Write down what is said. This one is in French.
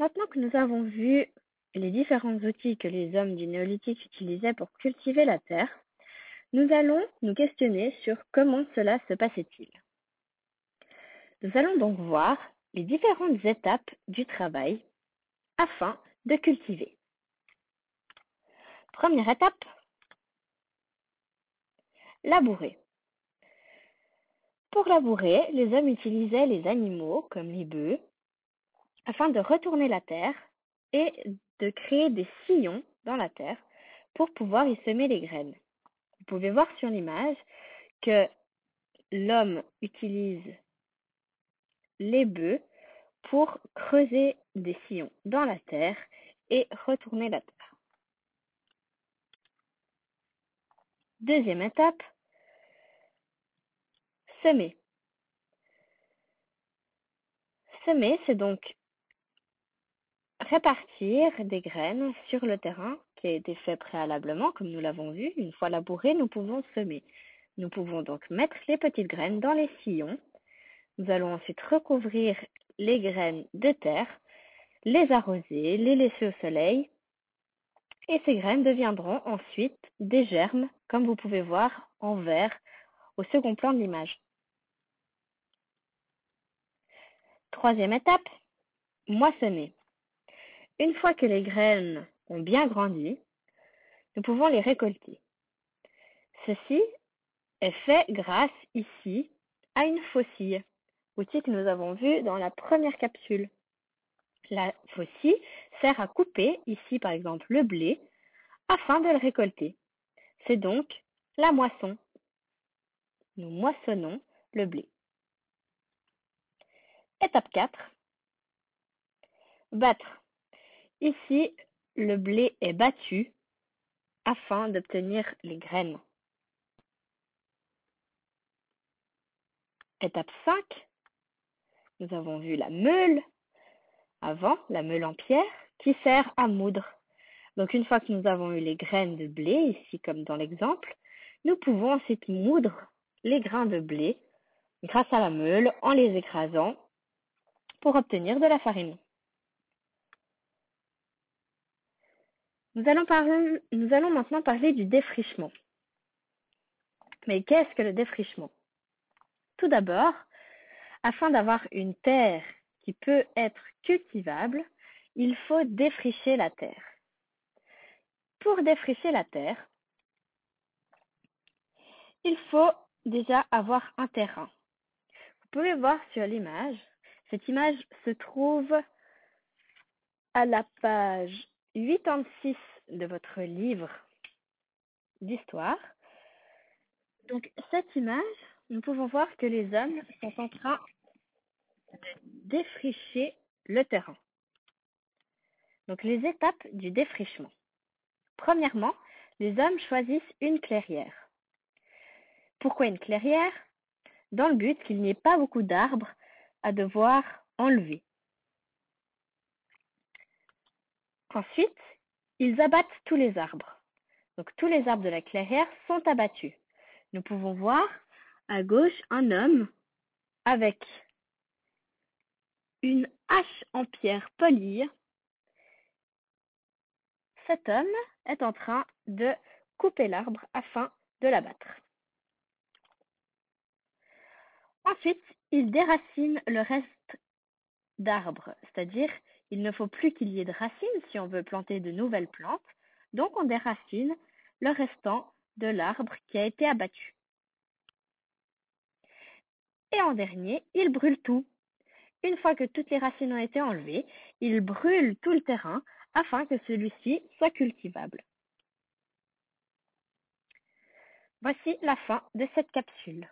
Maintenant que nous avons vu les différents outils que les hommes du néolithique utilisaient pour cultiver la terre, nous allons nous questionner sur comment cela se passait-il. Nous allons donc voir les différentes étapes du travail afin de cultiver. Première étape, labourer. Pour labourer, les hommes utilisaient les animaux comme les bœufs afin de retourner la terre et de créer des sillons dans la terre pour pouvoir y semer les graines. Vous pouvez voir sur l'image que l'homme utilise les bœufs pour creuser des sillons dans la terre et retourner la terre. Deuxième étape, semer. Semer, c'est donc répartir des graines sur le terrain qui a été fait préalablement, comme nous l'avons vu. Une fois labouré, nous pouvons semer. Nous pouvons donc mettre les petites graines dans les sillons. Nous allons ensuite recouvrir les graines de terre, les arroser, les laisser au soleil. Et ces graines deviendront ensuite des germes, comme vous pouvez voir en vert au second plan de l'image. Troisième étape, moissonner. Une fois que les graines ont bien grandi, nous pouvons les récolter. Ceci est fait grâce ici à une faucille, outil que nous avons vu dans la première capsule. La faucille sert à couper ici par exemple le blé afin de le récolter. C'est donc la moisson. Nous moissonnons le blé. Étape 4. Battre. Ici, le blé est battu afin d'obtenir les graines? Étape 5. Nous avons vu la meule avant, la meule en pierre, qui sert à moudre. Donc une fois que nous avons eu les graines de blé, ici comme dans l'exemple, nous pouvons ensuite moudre les grains de blé grâce à la meule en les écrasant pour obtenir de la farine. Nous allons, maintenant parler du défrichement. Mais qu'est-ce que le défrichement? Tout d'abord, afin d'avoir une terre qui peut être cultivable, il faut défricher la terre. Pour défricher la terre, il faut déjà avoir un terrain. Vous pouvez voir sur l'image, cette image se trouve à la page 86 de votre livre d'histoire. Donc, cette image, nous pouvons voir que les hommes sont en train de défricher le terrain. Donc, les étapes du défrichement. Premièrement, les hommes choisissent une clairière. Pourquoi une clairière? Dans le but qu'il n'y ait pas beaucoup d'arbres à devoir enlever. Ensuite, ils abattent tous les arbres. Donc tous les arbres de la clairière sont abattus. Nous pouvons voir à gauche un homme avec une hache en pierre polie. Cet homme est en train de couper l'arbre afin de l'abattre. Ensuite, il déracine le reste d'arbres, c'est-à-dire il ne faut plus qu'il y ait de racines si on veut planter de nouvelles plantes, donc on déracine le restant de l'arbre qui a été abattu. Et en dernier, il brûle tout. Une fois que toutes les racines ont été enlevées, il brûle tout le terrain afin que celui-ci soit cultivable. Voici la fin de cette capsule.